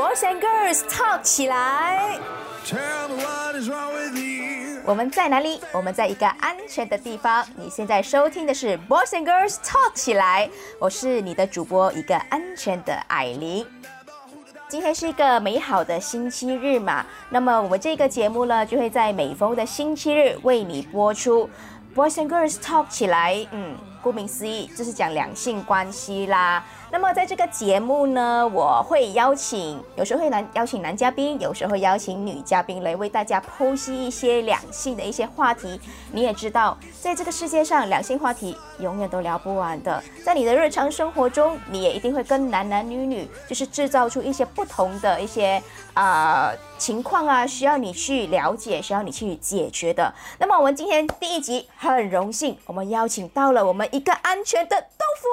Boys and Girls Talk 起来。我们在哪里？我们在一个安全的地方。你现在收听的是 Boys and Girls Talk 起来，我是你的主播，一个安全的艾琳。今天是一个美好的星期日嘛，那么我们这个节目呢，就会在每逢的星期日为你播出 Boys and Girls Talk 起来。嗯，顾名思义，就是讲两性关系啦。那么在这个节目呢，我会邀请，有时候会男邀请男嘉宾，有时候会邀请女嘉宾来为大家剖析一些两性的一些话题。你也知道，在这个世界上，两性话题永远都聊不完的。在你的日常生活中，你也一定会跟男男女女，就是制造出一些不同的一些啊情况啊，需要你去了解，需要你去解决的。那么我们今天第一集很荣幸，我们邀请到了我们一个安全的豆腐。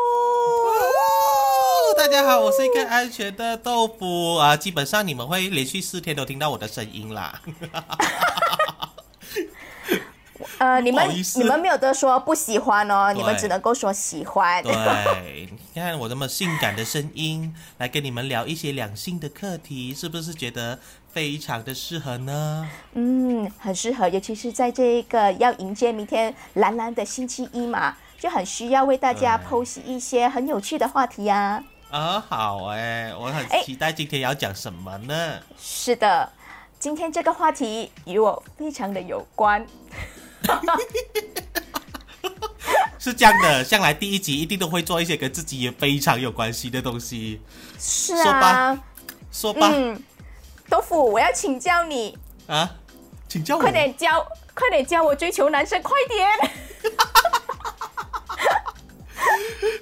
大家好，我是一个安全的豆腐啊！基本上你们会连续四天都听到我的声音啦。呃，你们你们没有得说不喜欢哦，你们只能够说喜欢。对，你看我这么性感的声音来跟你们聊一些两性的课题，是不是觉得非常的适合呢？嗯，很适合，尤其是在这一个要迎接明天蓝蓝的星期一嘛，就很需要为大家剖析一些很有趣的话题呀。啊，好哎，我很期待今天要讲什么呢？是的，今天这个话题与我非常的有关。是这样的，向来第一集一定都会做一些跟自己也非常有关系的东西。是啊，说吧，嗯，豆腐，我要请教你啊，请教我，快点教，快点教我追求男生，快点。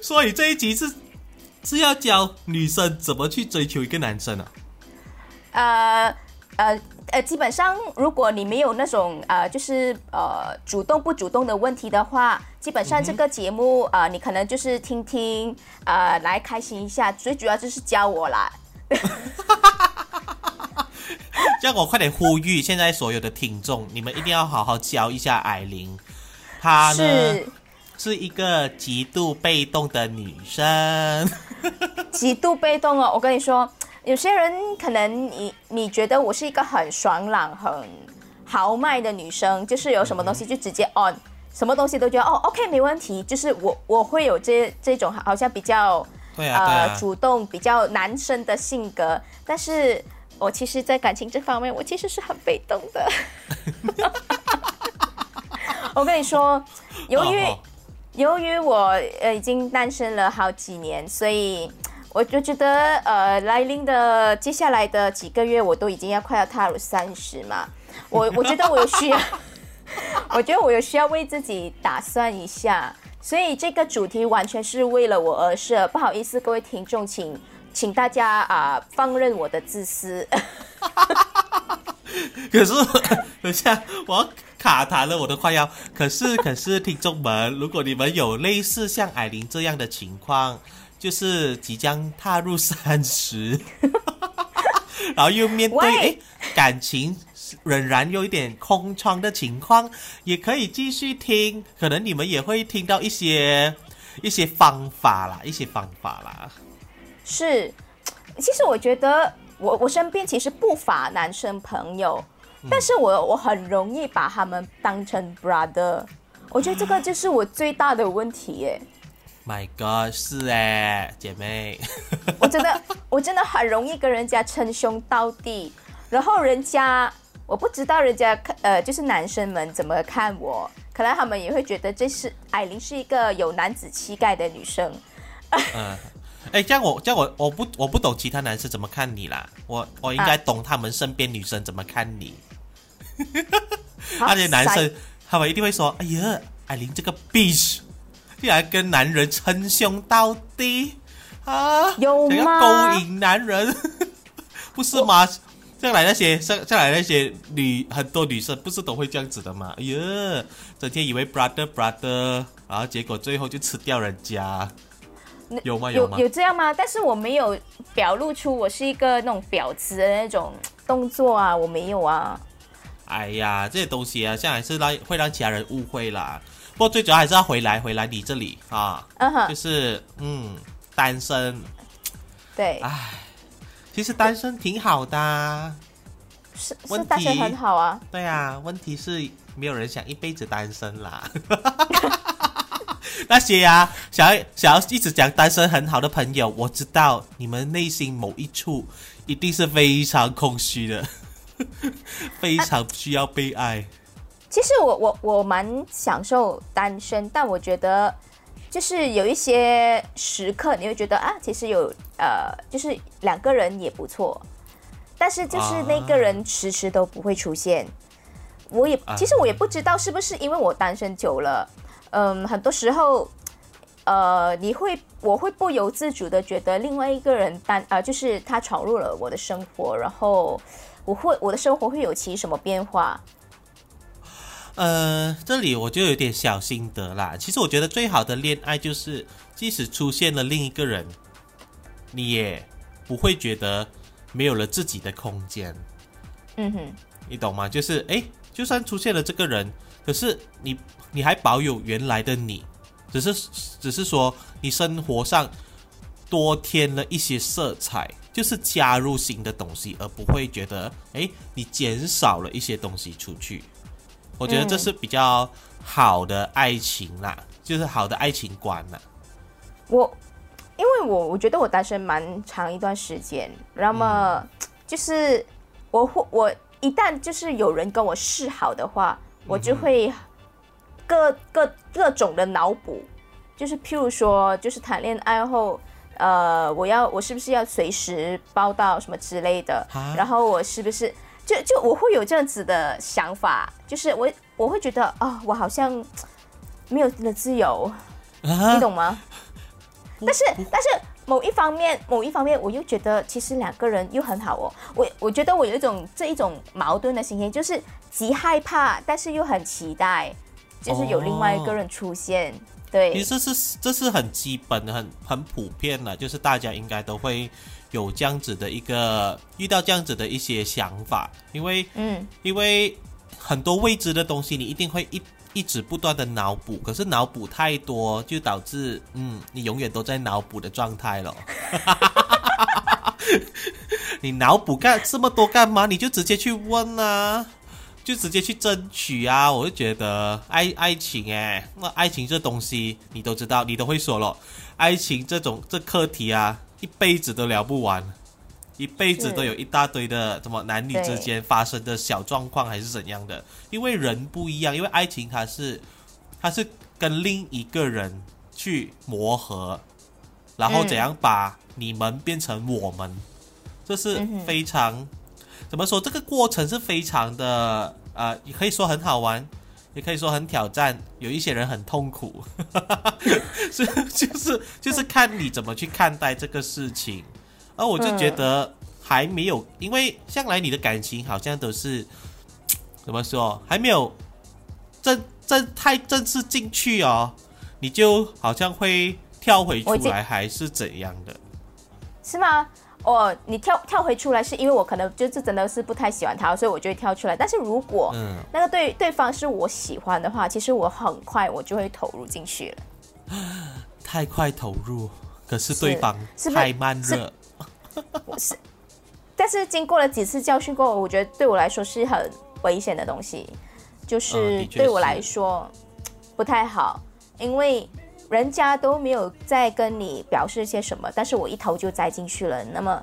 所以这一集是。是要教女生怎么去追求一个男生啊？呃呃呃，基本上如果你没有那种呃，就是呃主动不主动的问题的话，基本上这个节目啊，你可能就是听听呃来开心一下，最主要就是教我啦。叫我快点呼吁现在所有的听众，你们一定要好好教一下艾琳，她呢。是一个极度被动的女生，极度被动哦！我跟你说，有些人可能你你觉得我是一个很爽朗、很豪迈的女生，就是有什么东西就直接 on，什么东西都觉得哦 OK 没问题，就是我我会有这这种好像比较呃主动、比较男生的性格，但是我其实，在感情这方面，我其实是很被动的。我跟你说，由于。由于我呃已经单身了好几年，所以我就觉得呃来临的接下来的几个月，我都已经要快要踏入三十嘛，我 我觉得我有需要，我觉得我有需要为自己打算一下，所以这个主题完全是为了我而设，不好意思各位听众，请请大家啊放任我的自私。可是等下我。卡痰了，我都快要。可是，可是，听众们，如果你们有类似像艾琳这样的情况，就是即将踏入三十，然后又面对哎感情仍然有一点空窗的情况，也可以继续听。可能你们也会听到一些一些方法啦，一些方法啦。是，其实我觉得我我身边其实不乏男生朋友。但是我我很容易把他们当成 brother，我觉得这个就是我最大的问题耶。My God，是哎，姐妹，我真的我真的很容易跟人家称兄道弟，然后人家我不知道人家看呃就是男生们怎么看我，可能他们也会觉得这是艾琳是一个有男子气概的女生。嗯，哎，这样我这样我我不我不懂其他男生怎么看你啦，我我应该懂他们身边女生怎么看你。那些男生，他们一定会说：“哎呀，艾琳这个 bitch，竟然跟男人称兄道弟啊！有想要勾引男人，不是吗？再来那些，再再来那些女，很多女生不是都会这样子的吗？哎呀，整天以为 brother brother，然后结果最后就吃掉人家，有吗？有吗？有这样吗？但是我没有表露出我是一个那种婊子的那种动作啊，我没有啊。”哎呀，这些东西啊，现在是让会让其他人误会啦。不过最主要还是要回来回来你这里啊，就是嗯，单身。对。唉，其实单身挺好的啊，是是单身很好啊。对啊，问题是没有人想一辈子单身啦。那些呀、想要想要一直讲单身很好的朋友，我知道你们内心某一处一定是非常空虚的，非常需要被爱。其实我我我蛮享受单身，但我觉得就是有一些时刻你会觉得啊，其实有呃，就是两个人也不错，但是就是那个人迟迟都不会出现。我也啊其实我也不知道是不是因为我单身久了，嗯，很多时候。呃，你会，我会不由自主的觉得另外一个人单，呃，就是他闯入了我的生活，然后我会我的生活会有其什么变化？呃，这里我就有点小心得啦。其实我觉得最好的恋爱就是，即使出现了另一个人，你也不会觉得没有了自己的空间。嗯哼，你懂吗？就是哎，就算出现了这个人，可是你你还保有原来的你，只是只是说你生活上多添了一些色彩，就是加入新的东西，而不会觉得哎，你减少了一些东西出去。我觉得这是比较好的爱情啦，就是好的爱情观啦。我因为我我觉得我单身蛮长一段时间，那么、就是我会我一旦就是有人跟我示好的话，我就会各各各种的脑补，就是譬如说，就是谈恋爱后。呃，我要我是不是要随时报到什么之类的啊？然后我是不是就就我会有这样子的想法，就是我我会觉得啊、我好像没有了自由，啊你懂吗？但是但是某一方面，某一方面，我又觉得其实两个人又很好哦。我我觉得我有一种这一种矛盾的心情，就是极害怕，但是又很期待，就是有另外一个人出现。对其，实这是这是很基本的、很很普遍的，就是大家应该都会有这样子的一个遇到这样子的一些想法，因为嗯，因为很多未知的东西，你一定会一一直不断的脑补，可是脑补太多，就导致嗯，你永远都在脑补的状态了。你脑补干这么多干嘛？你就直接去问啊，就直接去争取啊！我就觉得爱爱情哎，那爱情这东西你都知道，你都会说了，爱情这种这课题啊，一辈子都聊不完。一辈子都有一大堆的什么男女之间发生的小状况还是怎样的，因为人不一样，因为爱情它是它是跟另一个人去磨合，然后嗯怎样把你们变成我们，这是非常、怎么说？这个过程是非常的呃，也可以说很好玩，也可以说很挑战，有一些人很痛苦，是就是就是看你怎么去看待这个事情。而我就觉得还没有，因为向来你的感情好像都是怎么说，还没有正正太正式进去哦，你就好像会跳回出来，还是怎样的？是吗？哦，你跳跳回出来，是因为我可能就是真的是不太喜欢他，所以我就会跳出来。但是如果嗯，那个对对方是我喜欢的话，其实我很快我就会投入进去了。太快投入，可是是对方是太慢热。但是经过了几次教训过后，我觉得对我来说是很危险的东西，就是对我来说不太好，因为人家都没有在跟你表示些什么，但是我一头就栽进去了，那么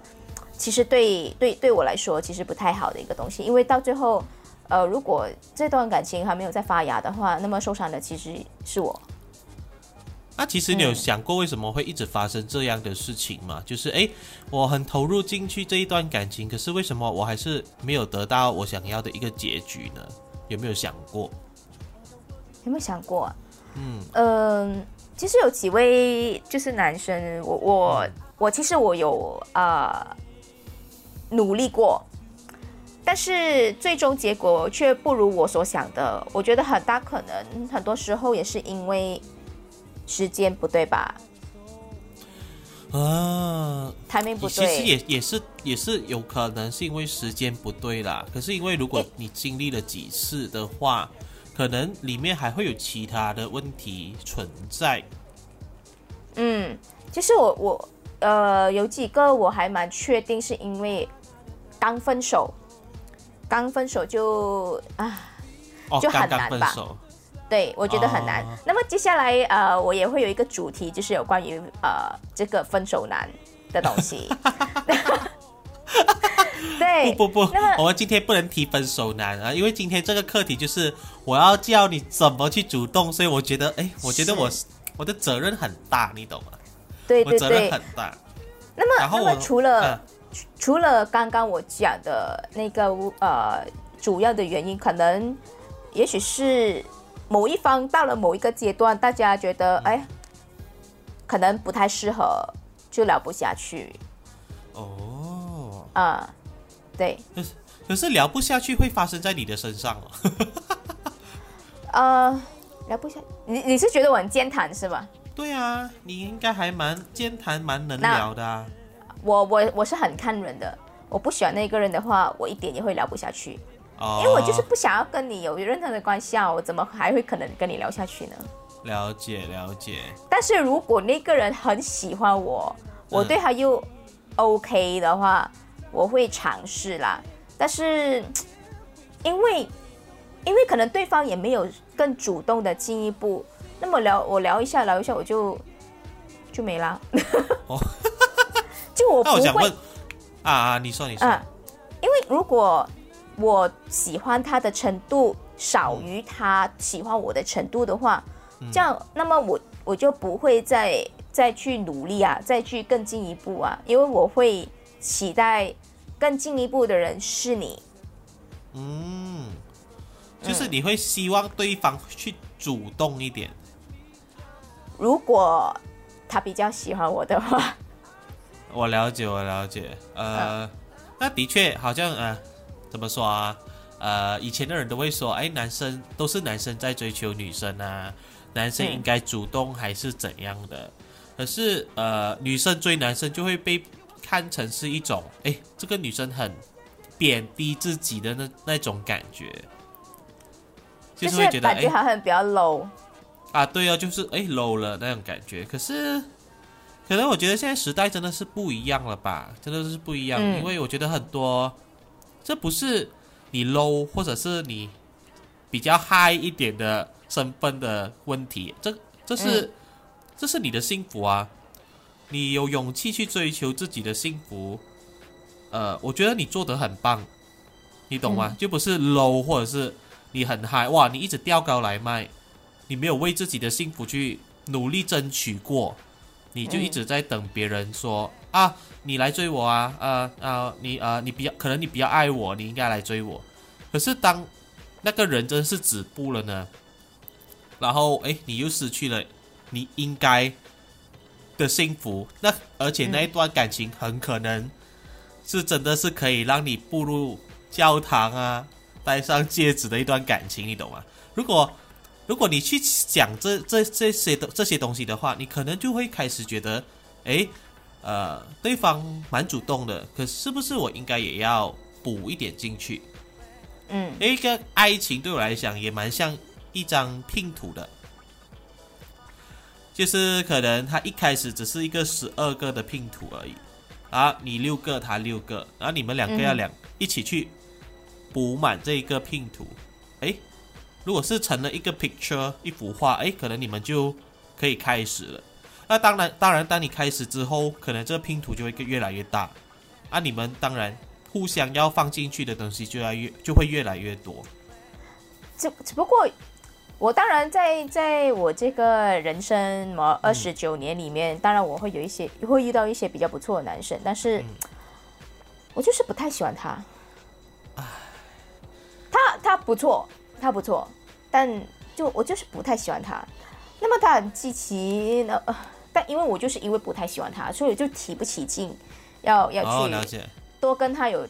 其实对对对我来说其实不太好的一个东西，因为到最后，呃，如果这段感情还没有在发芽的话，那么受伤的其实是我。那其实你有嗯想过为什么会一直发生这样的事情吗？就是诶，我很投入进去这一段感情，可是为什么我还是没有得到我想要的一个结局呢？有没有想过？有没有想过、啊？嗯嗯，其实有几位就是男生，我我、嗯我其实我有呃努力过，但是最终结果却不如我所想的。我觉得很大可能很多时候也是因为时间不对吧啊，，timing 不其实。也也是也是有可能是因为时间不对啦。可是因为如果你经历了几次的话，可能里面还会有其他的问题存在。嗯，其实我我呃，有几个我还蛮确定是因为刚分手，刚分手就啊，哦，就很刚刚难吧分手，对我觉得很难。哦那么接下来呃，我也会有一个主题，就是有关于呃这个分手难的东西。对，不不不，我们今天不能提分手难啊，因为今天这个课题就是我要教你怎么去主动，所以我觉得，哎，我觉得我我的责任很大，你懂吗？对对我责任对。很大。那么然后除了、嗯除了刚刚我讲的那个呃主要的原因，可能也许是某一方到了某一个阶段，大家觉得哎，可能不太适合，就聊不下去哦，啊、对，可是可是聊不下去会发生在你的身上哦。呃，聊不下，你你是觉得我很健谈是吧？对啊，你应该还蛮健谈、蛮能聊的啊。我我我是很看人的，我不喜欢那个人的话，我一点也会聊不下去，哦，因为我就是不想要跟你有任何的关系啊，我怎么还会可能跟你聊下去呢？了解了解。但是如果那个人很喜欢我，我嗯对他又 OK 的话，我会尝试啦。但是因为因为可能对方也没有更主动的进一步，那么聊我聊一下聊一下我就就没啦。哦 就我不会那我想问啊啊，你说你说，嗯，因为如果我喜欢他的程度少于他喜欢我的程度的话，嗯这样那么我我就不会再再去努力啊，再去更进一步啊，因为我会期待更进一步的人是你。嗯，就是你会希望对方去主动一点。如果他比较喜欢我的话，我了解，我了解。呃，那的确好像呃，怎么说啊？呃，以前的人都会说，哎，男生都是男生在追求女生啊，男生嗯应该主动还是怎样的？可是呃，女生追男生就会被看成是一种，哎，这个女生很贬低自己的那那种感觉，就就是是会觉得，哎，好像比较 low。啊，对啊，就是哎 low 了那种感觉。可是，可能我觉得现在时代真的是不一样了吧，真的是不一样。嗯因为我觉得很多，这不是你 low 或者是你比较 high 一点的身份的问题，这这是、嗯这是你的幸福啊，你有勇气去追求自己的幸福，呃，我觉得你做得很棒，你懂吗？嗯就不是 low 或者是你很 high，哇，你一直吊高来卖。你没有为自己的幸福去努力争取过，你就一直在等别人说、啊，你来追我啊，呃呃，你呃你比较可能你比较爱我，你应该来追我。可是当那个人真是止步了呢，然后哎，你又失去了你应该的幸福，那而且那一段感情很可能是真的是可以让你步入教堂啊，戴上戒指的一段感情，你懂吗？如果如果你去想这这这些的这些东西的话，你可能就会开始觉得，诶，呃，对方蛮主动的，可是不是我应该也要补一点进去？嗯一个爱情对我来讲也蛮像一张拼图的，就是可能它一开始只是一个十二个的拼图而已，啊，你六个，他六个，然后你们两个要两、一起去补满这一个拼图，诶，如果是成了一个 picture 一幅画，诶，可能你们就可以开始了。那当然，当然，当你开始之后，可能这个拼图就会越来越大，啊，你们当然互相要放进去的东西就要越就会越来越多。只只不过，我当然在在我这个人生么二十九年里面，当然我会有一些会遇到一些比较不错的男生，但是、嗯我就是不太喜欢他。他他不错，他不错，但就我就是不太喜欢他。那么他很积极，那、呃、但因为我就是因为不太喜欢他，所以我就提不起劲，要要哦，去。多跟他有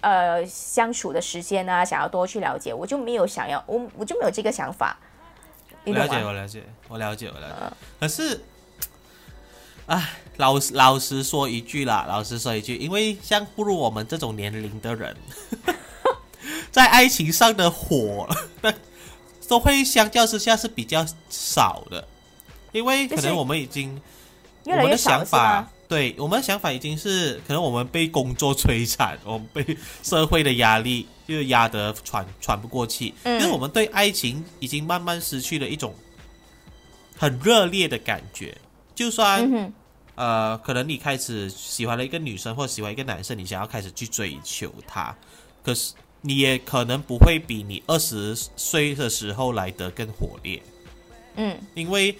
呃相处的时间啊，想要多去了解，我就没有想要，我我就没有这个想法，我了解，我了解，我了解，我了解。嗯可是，唉，老实老实说一句啦，老实说一句，因为像步入我们这种年龄的人，在爱情上的火，那都会相较之下是比较少的，因为可能我们已经越越我们的想法？对我们的想法已经是，可能我们被工作摧残，我们被社会的压力就压得喘喘不过气，因为我们对爱情已经慢慢失去了一种很热烈的感觉。就算呃，可能你开始喜欢了一个女生或喜欢一个男生，你想要开始去追求他，可是你也可能不会比你二十岁的时候来得更火烈。嗯，因为。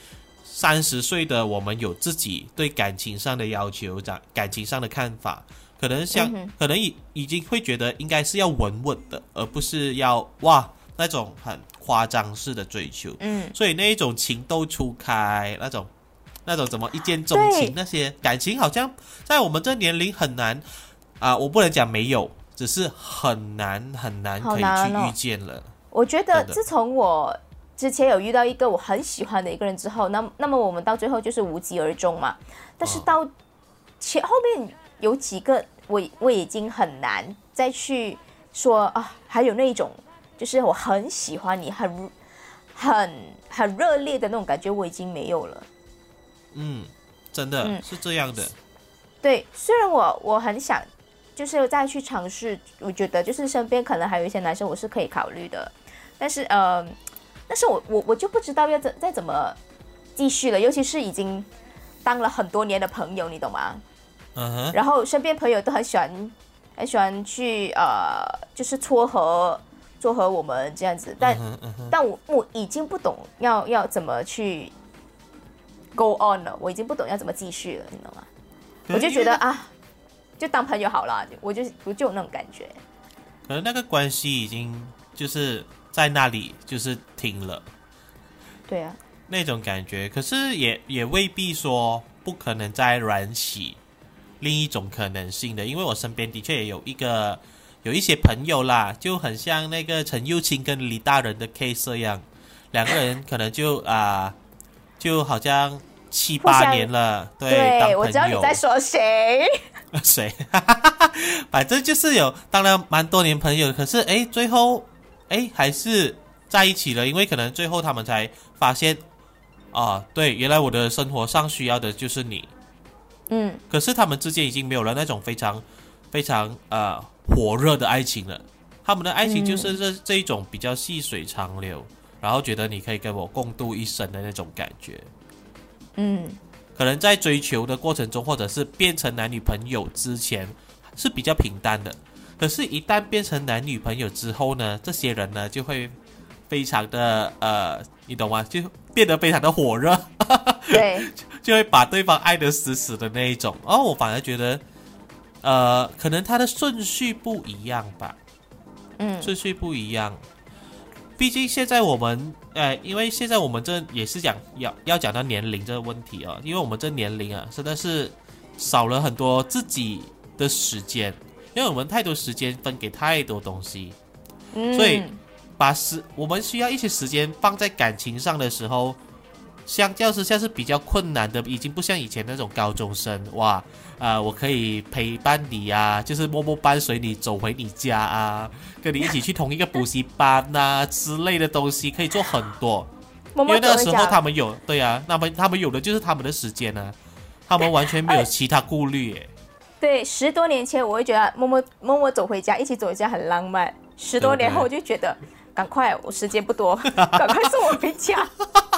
三十岁的我们有自己对感情上的要求，在感情上的看法，可能像可能已已经会觉得应该是要稳稳的，而不是要哇那种很夸张式的追求。嗯，所以那一种情窦初开，那种那种怎么一见钟情，那些感情好像在我们这年龄很难啊，我不能讲没有，只是很难很难可以去遇见了。我觉得自从我。之前有遇到一个我很喜欢的一个人之后，那那么我们到最后就是无疾而终嘛。但是到前后面有几个，我我已经很难再去说啊，还有那一种就是我很喜欢你，很很很热烈的那种感觉，我已经没有了。嗯，真的是这样的。对，虽然我我很想就是再去尝试，我觉得就是身边可能还有一些男生我是可以考虑的，但是呃。但是我我我就不知道要怎再怎么继续了，尤其是已经当了很多年的朋友，你懂吗？嗯哼。然后身边朋友都很喜欢很喜欢去呃，就是撮合撮合我们这样子，但但我我已经不懂要要怎么去 go on 了，我已经不懂要怎么继续了，你懂吗？我就觉得啊，就当朋友好了，我就我就有那种感觉。可能那个关系已经就是。在那里就是停了，对啊，那种感觉，可是也也未必说不可能再燃起另一种可能性的，因为我身边的确也有一个有一些朋友啦，就很像那个陈幼清跟李大人的 case 一样，两个人可能就啊，就好像七八年了，对，我知道你在说谁，谁，反正就是有当了蛮多年朋友，可是哎，最后。哎，还是在一起了，因为可能最后他们才发现，啊，对，原来我的生活上需要的就是你，嗯，可是他们之间已经没有了那种非常非常呃火热的爱情了，他们的爱情就是这这一种比较细水长流，然后觉得你可以跟我共度一生的那种感觉，嗯，可能在追求的过程中，或者是变成男女朋友之前是比较平淡的。可是，一旦变成男女朋友之后呢，这些人呢就会非常的呃，你懂吗？就变得非常的火热，对，就会把对方爱得死死的那一种。哦，我反而觉得，呃，可能他的顺序不一样吧，嗯，顺序不一样。毕竟现在我们，呃，因为现在我们这也是讲要要讲到年龄这个问题啊，因为我们这年龄啊，真的是少了很多自己的时间。因为我们太多时间分给太多东西，所以把时我们需要一些时间放在感情上的时候，相较之下是比较困难的，已经不像以前那种高中生哇啊，我可以陪伴你啊，就是默默伴随你走回你家啊，跟你一起去同一个补习班呐之类的东西，可以做很多。因为那个时候他们有对啊，那么他们有的就是他们的时间呢，他们完全没有其他顾虑耶。对，十多年前我会觉得默默默默走回家，一起走回家很浪漫。十多年后我就觉得，赶快，我时间不多，赶快送我回家。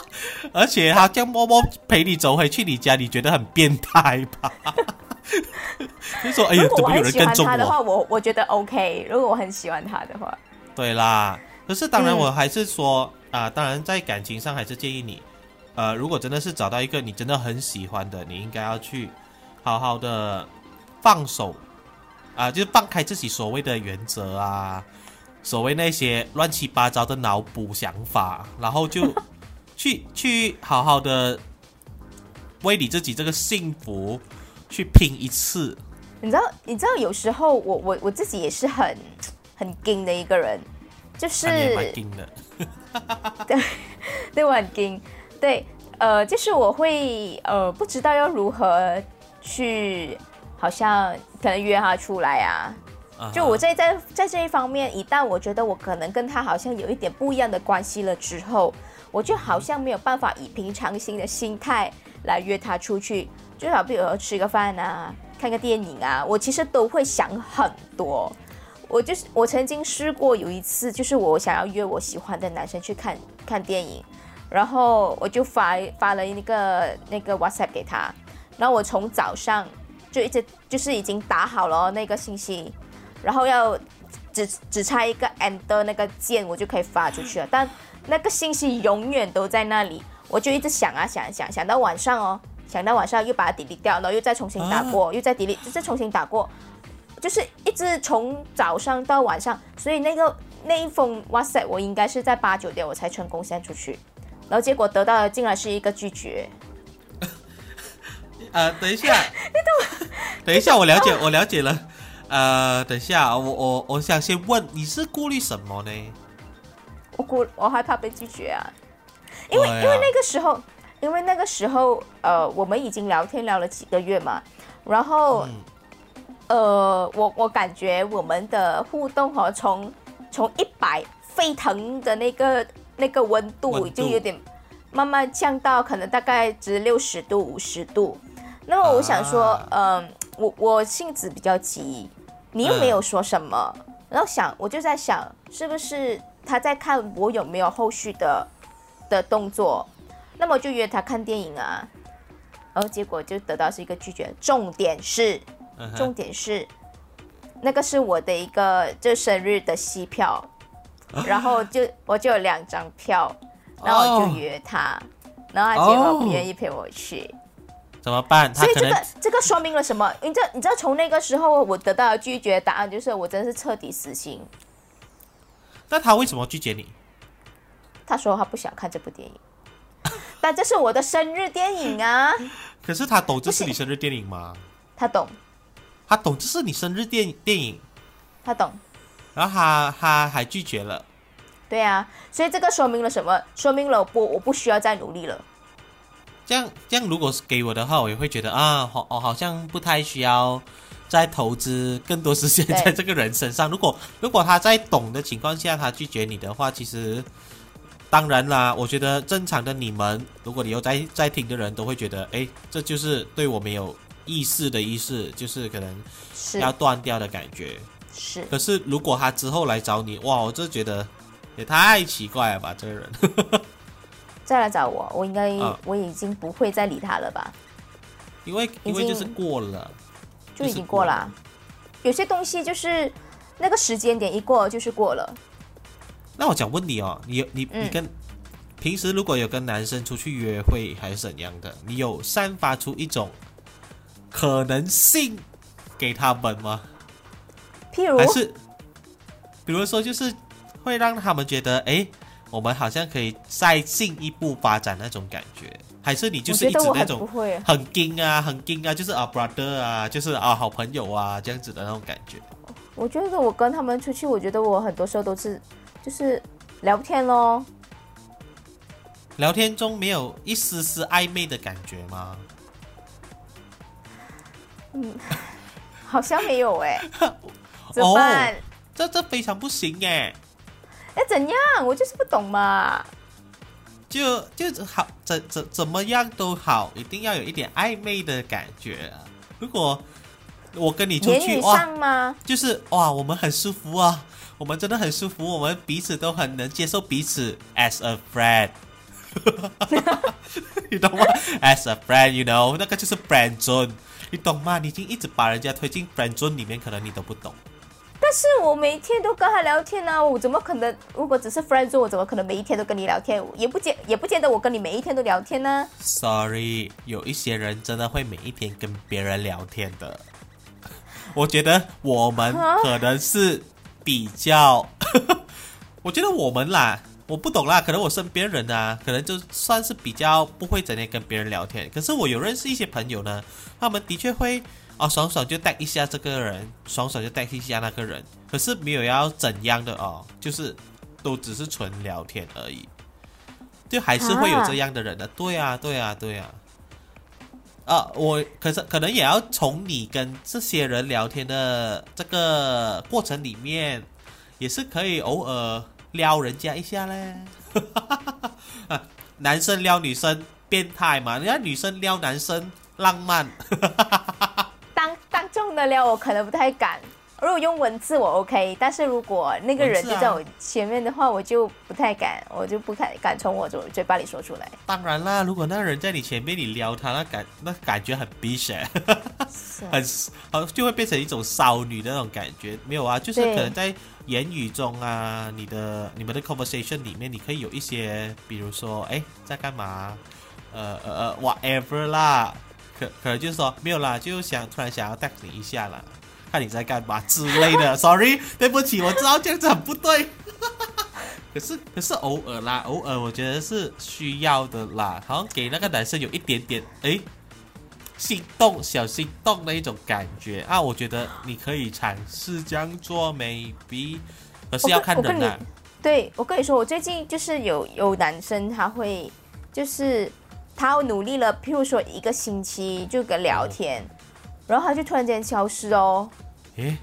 而且他叫默默陪你走回去你家，你觉得很变态吧？就说哎呀，怎么有人跟踪我？的话，我我觉得 OK。如果我很喜欢他的话，对啦。可是当然，我还是说啊，当然在感情上还是建议你，呃，如果真的是找到一个你真的很喜欢的，你应该要去好好的。放手，啊，就是放开自己所谓的原则啊，所谓那些乱七八糟的脑补想法，然后就 去去好好的为你自己这个幸福去拼一次。你知道，你知道，有时候我我我自己也是很很硬的一个人，就是硬的，对，对我很硬，对，呃，就是我会呃不知道要如何去。好像可能约他出来啊，就我在在在这一方面，一旦我觉得我可能跟他好像有一点不一样的关系了之后，我就好像没有办法以平常心的心态来约他出去，就好比如吃个饭啊，看个电影啊，我其实都会想很多。我就是我曾经试过有一次，就是我想要约我喜欢的男生去看看电影，然后我就发发了那个那个 WhatsApp 给他，然后我从早上就一直就是已经打好了那个信息，然后要只只差一个 end 那个键，我就可以发出去了。但那个信息永远都在那里，我就一直想啊想想想到晚上哦，想到晚上又把它 delete 掉，然后又再重新打过，又再 delete，再重新打过。就是一直从早上到晚上，所以那个那一封 WhatsApp 我应该是在八九点我才成功 send 出去，然后结果得到的竟然是一个拒绝。呃，等一下，等一下，我了解，我了解了。呃，等一下，我我我想先问，你是顾虑什么呢？我顾我害怕被拒绝啊，因为因为那个时候，因为那个时候，呃，我们已经聊天聊了几个月嘛，然后。呃，我我感觉我们的互动哈，从从一百沸腾的那个那个温度，就有点慢慢降到可能大概只六十度、五十度。那么我想说，嗯，我我性子比较急，你又没有说什么，然后想我就在想，是不是他在看我有没有后续的的动作？那么就约他看电影啊，然后结果就得到是一个拒绝。重点是。重点是，那个是我的一个就生日的戏票，然后就我就有两张票，然后我就约他，然后他结果不愿意陪我去，怎么办？所以这个这个说明了什么？你知道你知道从那个时候我得到的拒绝答案就是我真的是彻底死心。那他为什么拒绝你？他说他不想看这部电影，但这是我的生日电影啊！可是他懂这是你生日电影吗？他懂。他懂这是你生日电电影，他懂，然后他他还拒绝了，对啊，所以这个说明了什么？说明了不，我不需要再努力了。这样这样，如果是给我的话，我也会觉得啊，好哦，好像不太需要再投资更多时间在这个人身上。如果如果他在懂的情况下，他拒绝你的话，其实当然啦，我觉得正常的你们，如果你有在在听的人都会觉得，哎，这就是对我没有。意识的意思就是可能要断掉的感觉，是。可是如果他之后来找你，哇，我就觉得也太奇怪了吧，这个人。再来找我，我应该我已经不会再理他了吧？因为因为就是过了，就已经过了。有些东西就是那个时间点一过就是过了。那我想问你哦，你你你跟平时如果有跟男生出去约会还是怎样的，你有散发出一种。可能性给他们吗？譬如还是，比如说，就是会让他们觉得，哎，我们好像可以再进一步发展那种感觉，还是你就是一直那种很硬啊，很硬啊，就是啊，brother 啊，就是啊，好朋友啊，这样子的那种感觉。我觉得我跟他们出去，我觉得我很多时候都是就是聊天咯。聊天中没有一丝丝暧昧的感觉吗？嗯，好像没有哎，怎么办？这这非常不行哎！哎，怎样？我就是不懂嘛。就就好，怎怎怎么样都好，一定要有一点暧昧的感觉。如果我跟你出去哇，就是哇，我们很舒服啊，我们真的很舒服，我们彼此都很能接受彼此，as a friend，你懂吗？as a friend，you know，那个就是 friend zone。你懂吗？你已经一直把人家推进 friend zone 里面，可能你都不懂。但是我每天都跟他聊天呢，我怎么可能？如果只是 friend 说我怎么可能每一天都跟你聊天？也不见也不见得我跟你每一天都聊天呢。Sorry，有一些人真的会每一天跟别人聊天的。我觉得我们可能是比较，我觉得我们啦。我不懂啦，可能我身边人啊，可能就算是比较不会整天跟别人聊天。可是我有认识一些朋友呢，他们的确会啊，爽爽就带一下这个人，爽爽就带一下那个人，可是没有要怎样的哦，就是都只是纯聊天而已，就还是会有这样的人的。对啊，对啊，对啊。啊，我可是可能也要从你跟这些人聊天的这个过程里面，也是可以偶尔。撩人家一下嘞，男生撩女生变态嘛？人家女生撩男生，浪漫。当当众的了，我可能不太敢。如果用文字我 OK，但是如果那个人就在我前面的话，我就不太敢，我就不太敢从我嘴嘴巴里说出来。当然啦，如果那个人在你前面，你撩他，那感那感觉很 s h 很好就会变成一种少女的那种感觉。没有啊，就是可能在言语中啊，你的你们的 conversation 里面，你可以有一些，比如说，哎，在干嘛？呃呃呃，whatever 啦，可可能就是说没有啦，就想突然想要带你一下啦。看你在干嘛之类的，Sorry，对不起，我知道这样子很不对。可是可是偶尔啦，偶尔我觉得是需要的啦，好像给那个男生有一点点哎心动、小心动的一种感觉啊。我觉得你可以尝试这样做，maybe，可是要看人啊。对，我跟你说，我最近就是有有男生他会就是他努力了，譬如说一个星期就跟聊天。然后他就突然间消失哦，诶，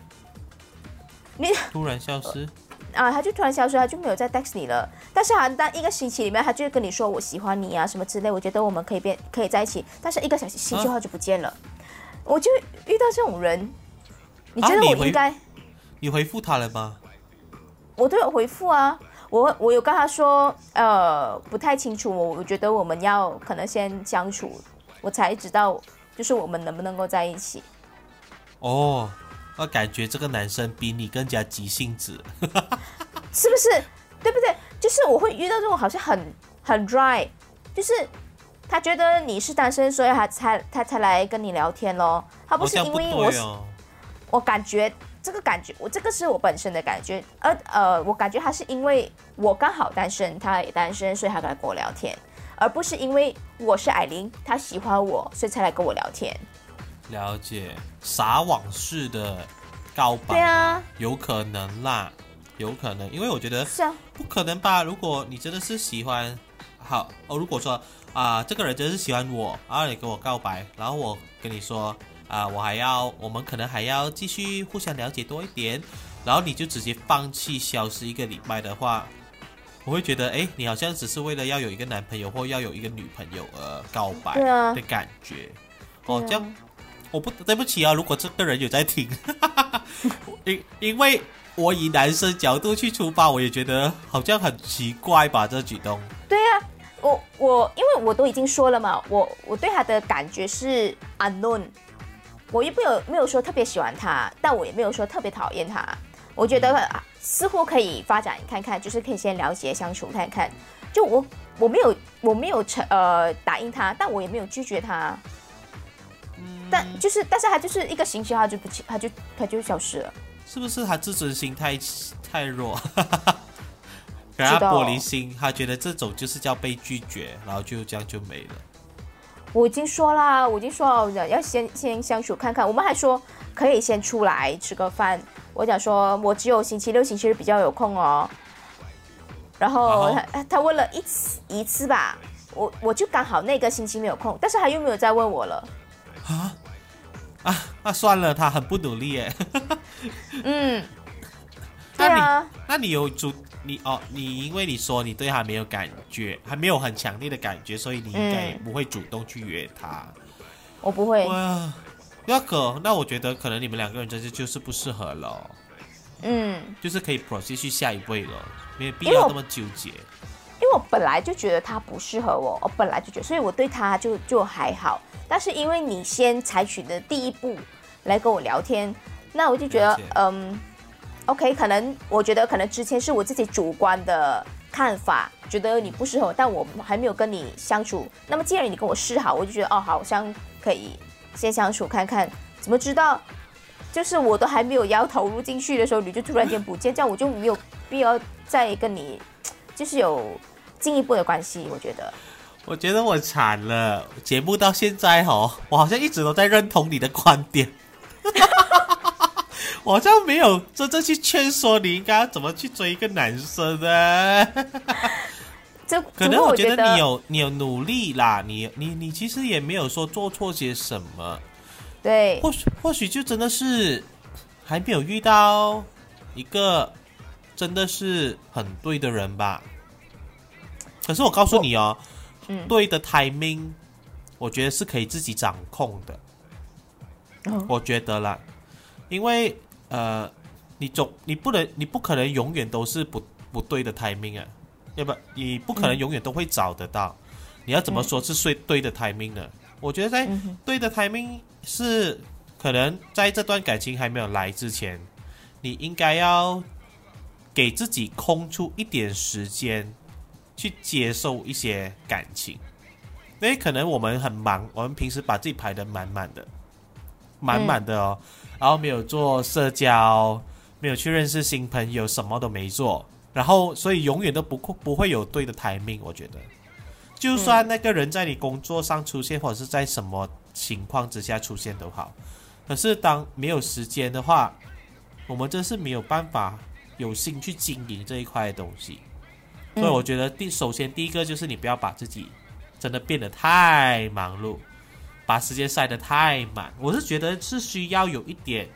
你 突然消失啊？他就突然消失，他就没有再 text 你了。但是啊，但一个星期里面，他就跟你说我喜欢你啊什么之类，我觉得我们可以变可以在一起。但是一个小星期后就不见了，我就遇到这种人，你觉得我应该？你回复他了吗？我都有回复啊，我我有跟他说，呃，不太清楚，我我觉得我们要可能先相处，我才知道。就是我们能不能够在一起？哦，我感觉这个男生比你更加急性子，是不是？对不对？就是我会遇到这种好像很很 dry，就是他觉得你是单身，所以他才他才来跟你聊天咯。他不是因为我，我感觉这个感觉，我这个是我本身的感觉，而呃，我感觉他是因为我刚好单身，他也单身，所以他来跟我聊天。而不是因为我是艾琳，他喜欢我，所以才来跟我聊天。了解，撒网式的告白，对啊，有可能啦，有可能，因为我觉得是啊，不可能吧？如果你真的是喜欢，好哦，如果说啊，这个人真的是喜欢我，然后你跟我告白，然后我跟你说啊，我还要，我们可能还要继续互相了解多一点，然后你就直接放弃，消失一个礼拜的话。我会觉得，哎，你好像只是为了要有一个男朋友或要有一个女朋友而告白的感觉。哦，这样，我不对不起啊，如果这个人有在听，因因为我以男生角度去出发，我也觉得好像很奇怪吧，这举动。对呀，我我因为我都已经说了嘛，我我对他的感觉是 unknown，我也不有没有说特别喜欢他，但我也没有说特别讨厌他。我觉得似乎可以发展看看，就是可以先了解相处看看。就我我没有我没有成呃答应他，但我也没有拒绝他。但就是但是他就是一个星期他就不他就他就消失了。是不是他自尊心太太弱？给他玻璃心，他觉得这种就是叫被拒绝，然后就这样就没了。我已经说了，我已经说了要先先相处看看。我们还说可以先出来吃个饭。我讲说，我只有星期六、星期日比较有空哦。然后他他问了一次一次吧，我我就刚好那个星期没有空，但是他又没有再问我了。啊啊那算了，他很不努力耶。嗯，对啊。那你有主你哦？你因为你说你对他没有感觉，还没有很强烈的感觉，所以你应该不会主动去约他。我不会。那可，那我觉得可能你们两个人真是就是不适合了，嗯，就是可以 proceed 去下一位了，没有必要那么纠结。因为我本来就觉得他不适合我，我本来就觉得，所以我对他就就还好。但是因为你先采取的第一步来跟我聊天，那我就觉得，嗯，OK，可能我觉得可能之前是我自己主观的看法，觉得你不适合，但我还没有跟你相处。那么既然你跟我示好，我就觉得哦，好像可以。先相处看看，怎么知道？就是我都还没有要投入进去的时候，你就突然间不见，这样我就没有必要再跟你，就是有进一步的关系。我觉得，我觉得我惨了。节目到现在哦，我好像一直都在认同你的观点，我好像没有真正去劝说你应该要怎么去追一个男生呢？可能我觉得你有你有努力啦，你你你其实也没有说做错些什么，对，或许或许就真的是还没有遇到一个真的是很对的人吧。可是我告诉你哦，对的 timing 我觉得是可以自己掌控的。哦我觉得啦，因为呃，你总你不能，你不可能永远都是不不对的 timing 啊，要不你不可能永远都会找得到。你要怎么说是最对的 timing 呢？我觉得在对的 timing 是可能在这段感情还没有来之前，你应该要给自己空出一点时间去接受一些感情，因为可能我们很忙，我们平时把自己排得满满的，满满的哦，然后没有做社交，没有去认识新朋友，什么都没做，然后所以永远都不不会有对的 timing，我觉得。就算那个人在你工作上出现，或者是在什么情况之下出现都好，可是当没有时间的话，我们真是没有办法有心去经营这一块的东西。所以我觉得第首先第一个就是你不要把自己真的变得太忙碌，把时间塞得太满。我是觉得是需要有一点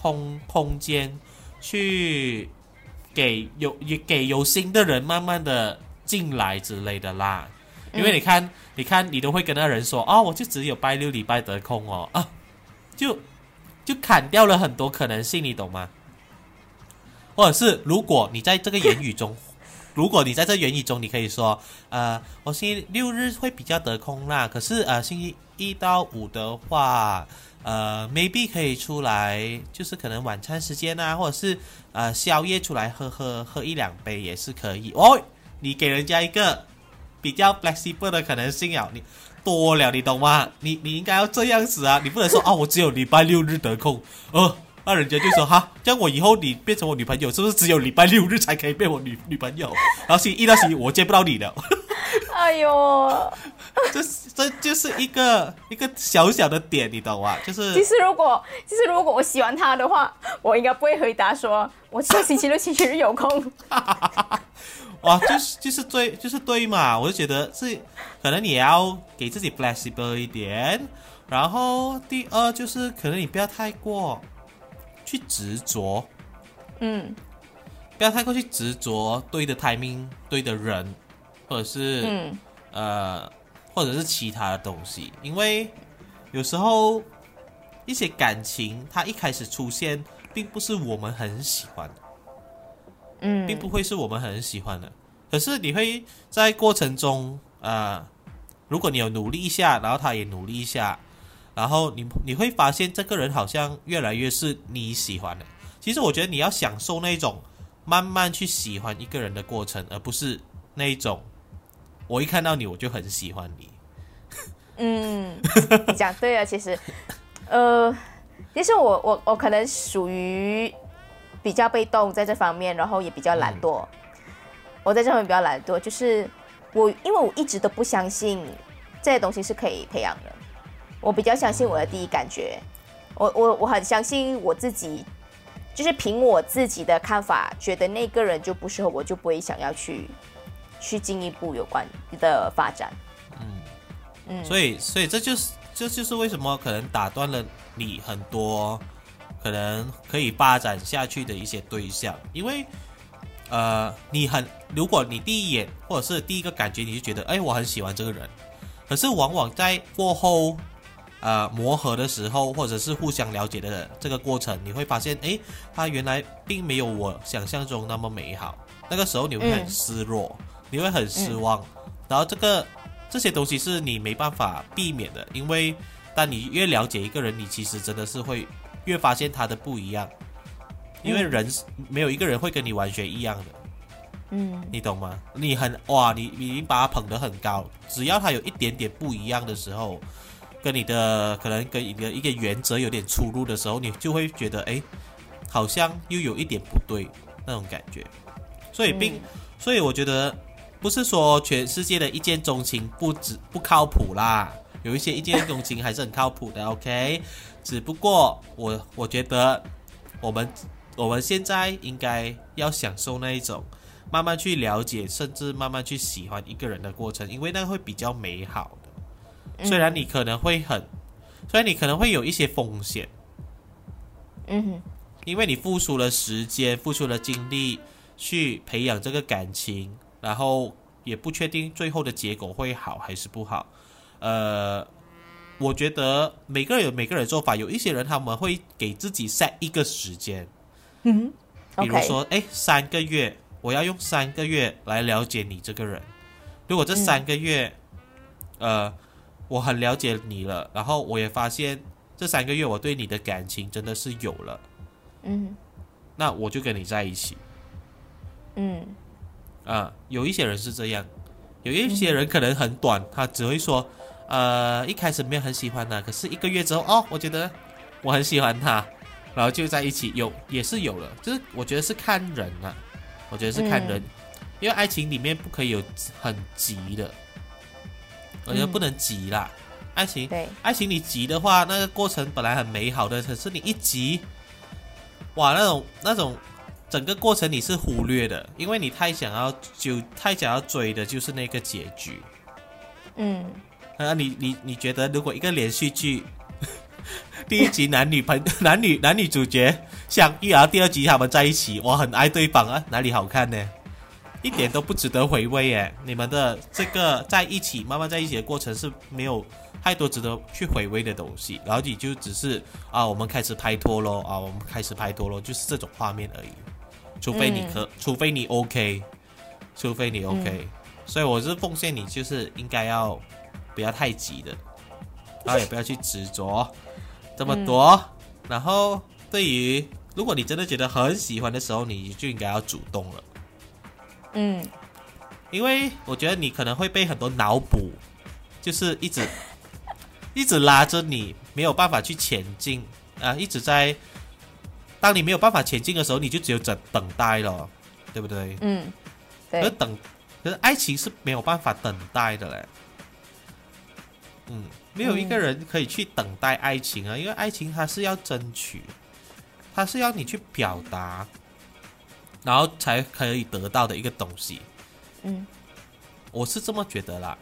空空间去给有也给有心的人慢慢的进来之类的啦。因为你看，你看，你都会跟那人说，哦，我就只有拜六礼拜得空哦，啊，就就砍掉了很多可能性，你懂吗？或者是如果你在这个言语中，如果你在这言语中，你可以说，呃，我星期六日会比较得空啦，可是呃，星期一到五的话，呃，maybe 可以出来，就是可能晚餐时间啊，或者是呃宵夜出来喝喝喝一两杯也是可以哦。你给人家一个比较 flexible 的可能性啊，你多了，你懂吗？你你应该要这样子啊，你不能说 啊，我只有礼拜六日得空，呃。那人家就说哈，这样我以后你变成我女朋友，是不是只有礼拜六日才可以变我女女朋友？然后星期一到星期五我见不到你了，哎呦，这这就是一个一个小小的点，你懂吗？就是其实如果其实如果我喜欢他的话，我应该不会回答说我只有星期六、星期日有空。哇，就是就是对，就是对嘛，我就觉得是可能你也要给自己 flexible 一点，然后第二就是可能你不要太过去执着，嗯不要太过去执着对的 timing、对的人，或者是、嗯呃，或者是其他的东西，因为有时候一些感情它一开始出现，并不是我们很喜欢的。嗯，并不会是我们很喜欢的。可是你会在过程中，呃，如果你有努力一下，然后他也努力一下，然后你你会发现这个人好像越来越是你喜欢的。其实我觉得你要享受那种慢慢去喜欢一个人的过程，而不是那一种我一看到你我就很喜欢你。嗯，你讲对了，其实，呃，其实我我我可能属于比较被动在这方面，然后也比较懒惰。我在这方面比较懒惰，就是我因为我一直都不相信这些东西是可以培养的，我比较相信我的第一感觉，我我我很相信我自己，就是凭我自己的看法，觉得那个人就不适合我，就不会想要去去进一步有关的发展。嗯。所以，所以这就是这就是为什么可能打断了你很多可能可以发展下去的一些对象，因为呃，你很如果你第一眼或者是第一个感觉你就觉得哎我很喜欢这个人，可是往往在过后呃磨合的时候，或者是互相了解的这个过程，你会发现哎他原来并没有我想象中那么美好，那个时候你会很嗯。失落，你会很失望，然后这个。这些东西是你没办法避免的，因为当你越了解一个人，你其实真的是会越发现他的不一样，因为人是没有一个人会跟你完全一样的，嗯你懂吗？你很哇，你你已经把他捧得很高，只要他有一点点不一样的时候，跟你的可能跟你的一个原则有点出入的时候，你就会觉得哎，好像又有一点不对那种感觉，所以并、所以我觉得。不是说全世界的一见钟情不止不靠谱啦，有一些一见钟情还是很靠谱的，OK。只不过我我觉得我们我们现在应该要享受那一种慢慢去了解，甚至慢慢去喜欢一个人的过程，因为那会比较美好的。虽然你可能会很，虽然你可能会有一些风险，嗯哼因为你付出了时间，付出了精力去培养这个感情，然后也不确定最后的结果会好还是不好。呃，我觉得每个人有每个人的做法，有一些人他们会给自己 set 一个时间，嗯，比如说，哎，三个月，我要用三个月来了解你这个人。如果这三个月，呃，我很了解你了，然后我也发现这三个月我对你的感情真的是有了，嗯，那我就跟你在一起。嗯，啊，有一些人是这样，有一些人可能很短，他只会说，呃，一开始没有很喜欢他，可是一个月之后，哦，我觉得我很喜欢他，然后就在一起，有也是有了，就是我觉得是看人啊，我觉得是看人，因为爱情里面不可以有很急的，我觉得不能急啦，爱情，对，爱情你急的话，那个过程本来很美好的，可是你一急，哇，那种那种。整个过程你是忽略的，因为你太想要就太想要追的就是那个结局。嗯，啊，你你你觉得如果一个连续剧 第一集男女朋 男女男女主角相遇，然后第二集他们在一起，我很爱对方啊，哪里好看呢？一点都不值得回味耶！你们的这个在一起慢慢在一起的过程是没有太多值得去回味的东西，然后你就只是啊，我们开始拍拖喽啊，我们开始拍拖喽，就是这种画面而已。除非你可，除非你 OK，除非你 OK，所以我是奉劝你，就是应该要不要太急的，然后也不要去执着这么多。然后对于如果你真的觉得很喜欢的时候，你就应该要主动了。嗯，因为我觉得你可能会被很多脑补，就是一直 一直拉着你，没有办法去前进啊，一直在。当你没有办法前进的时候，你就只有等等待了，对不对？嗯，对。而等，可是爱情是没有办法等待的嘞。嗯，没有一个人可以去等待爱情啊，因为爱情它是要争取，它是要你去表达，然后才可以得到的一个东西。嗯，我是这么觉得啦，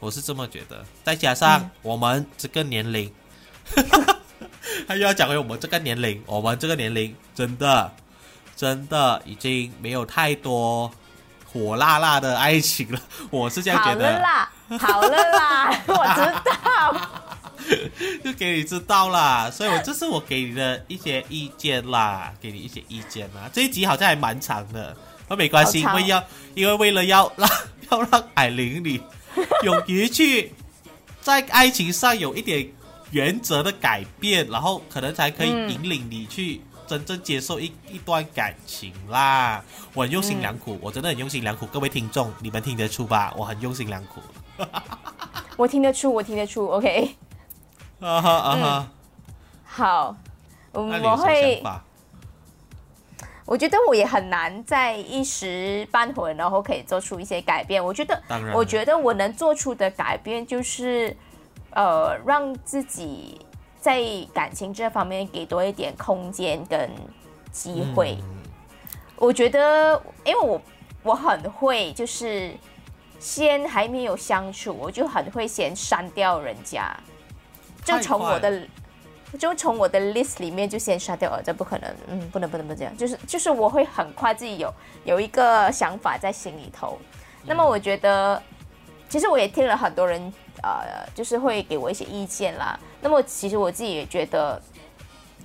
我是这么觉得。再加上我们这个年龄。他又要讲回我们这个年龄，我们这个年龄真的真的已经没有太多火辣辣的爱情了。我是这样觉得。好了啦，好了啦，我知道，就给你知道啦。所以，我这是我给你的一些意见啦，给你一些意见啦。这一集好像还蛮长的，那没关系，因为要因为为了要让要让矮玲你勇于去在爱情上有一点。原则的改变，然后可能才可以引领你去真正接受一一段感情啦。我很用心良苦，我真的很用心良苦。各位听众，你们听得出吧？我很用心良苦。我听得出，我听得出。OK。啊哈啊哈。好，我会。我觉得我也很难在一时半会，然后可以做出一些改变。我觉得，我觉得我能做出的改变就是。呃，让自己在感情这方面给多一点空间跟机会。我觉得，因为我我很会，就是先还没有相处，我就很会先删掉人家，就从我的就从我的 list 里面就先删掉了。这不可能，嗯，不能不能不能这样，就是就是我会很快自己有有一个想法在心里头。那么我觉得，其实我也听了很多人。呃，就是会给我一些意见啦。那么其实我自己也觉得，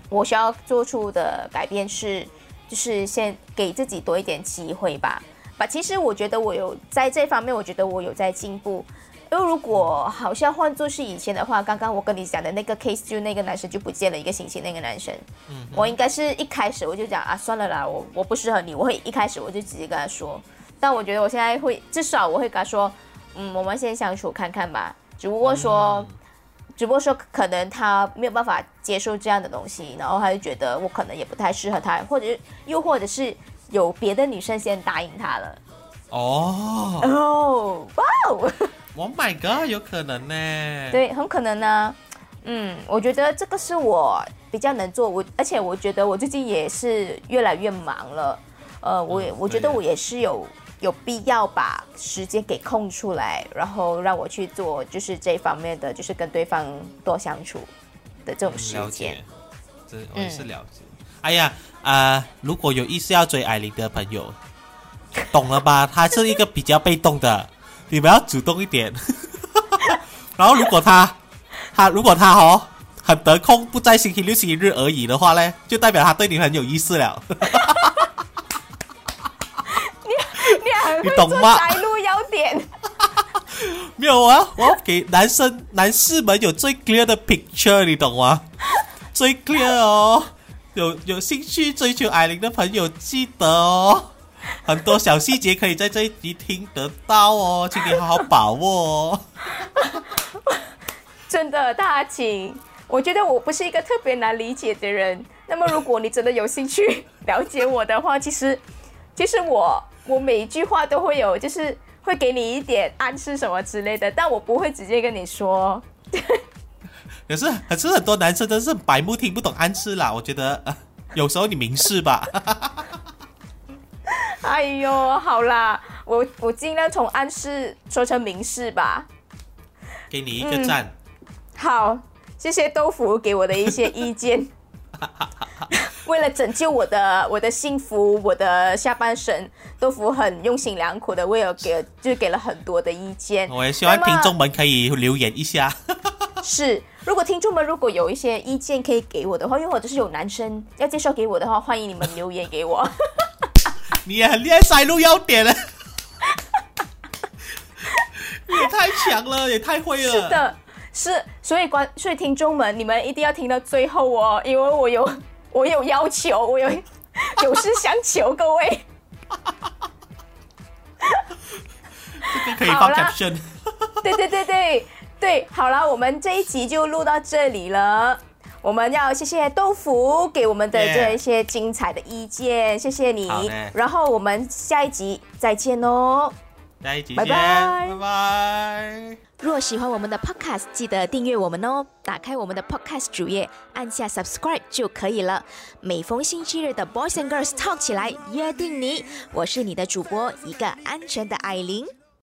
我需要做出的改变是，就是先给自己多一点机会吧。吧，其实我觉得我有在这方面，我觉得我有在进步。因为如果好像换作是以前的话，刚刚我跟你讲的那个 case，就那个男生就不见了一个星期，那个男生，嗯，我应该是一开始我就讲啊，算了啦，我我不适合你，我会一开始我就直接跟他说。但我觉得我现在会，至少我会跟他说，嗯，我们先相处看看吧。只不过说，只不过说，可能他没有办法接受这样的东西，然后他就觉得我可能也不太适合他，或者又或者是有别的女生先答应他了。哦哦，哇哦！Oh my god，有可能呢。对，很可能呢。嗯，我觉得这个是我比较能做，我而且我觉得我最近也是越来越忙了。呃，我也我觉得我也是有。有必要把时间给空出来，然后让我去做，就是这方面的，就是跟对方多相处的这种时间。这我也是了解。哎呀，啊，如果有意思要追艾琳的朋友，懂了吧？他是一个比较被动的，你们要主动一点。然后如果他他如果他哦很得空，不在星期六、星期日而已的话呢，就代表他对你很有意思了。你懂吗摘录要点。没有啊，我要给男生男士们有最 clear 的 picture，你懂吗？最 clear 哦，有有兴趣追求艾琳的朋友记得哦，很多小细节可以在这一集听得到哦，请你好好把握哦。真的，大请，我觉得我不是一个特别难理解的人。那么，如果你真的有兴趣了解我的话，其实，其实我我每一句话都会有，就是会给你一点暗示什么之类的，但我不会直接跟你说。可是可是很多男生真是白目，听不懂暗示啦。我觉得、呃、有时候你明示吧。哎呦，好啦，我我尽量从暗示说成明示吧。给你一个赞。好，谢谢豆腐给我的一些意见。为了拯救我的我的幸福，我的下半身，豆腐很用心良苦的为我给就是给了很多的意见。我也希望听众们可以留言一下。是，如果听众们如果有一些意见可以给我的话，又或者是有男生要介绍给我的话，欢迎你们留言给我。你也很厉害，塞入要点了。你也太强了，也太会了。是的，是，所以观，所以听众们，你们一定要听到最后哦，因为我有我有要求，我有 有事相求，各位。这 个可以放好啦 caption。对对对对对，好了，我们这一集就录到这里了。我们要谢谢豆腐给我们的这一些精彩的意见，谢谢你。然后我们下一集再见哦。拜下一集见，拜拜拜。若喜欢我们的 Podcast，记得订阅我们哦。打开我们的 Podcast 主页，按下 Subscribe 就可以了。每逢星期日的 Boys and Girls Talk 起来，约定你，我是你的主播，一个安全的艾琳。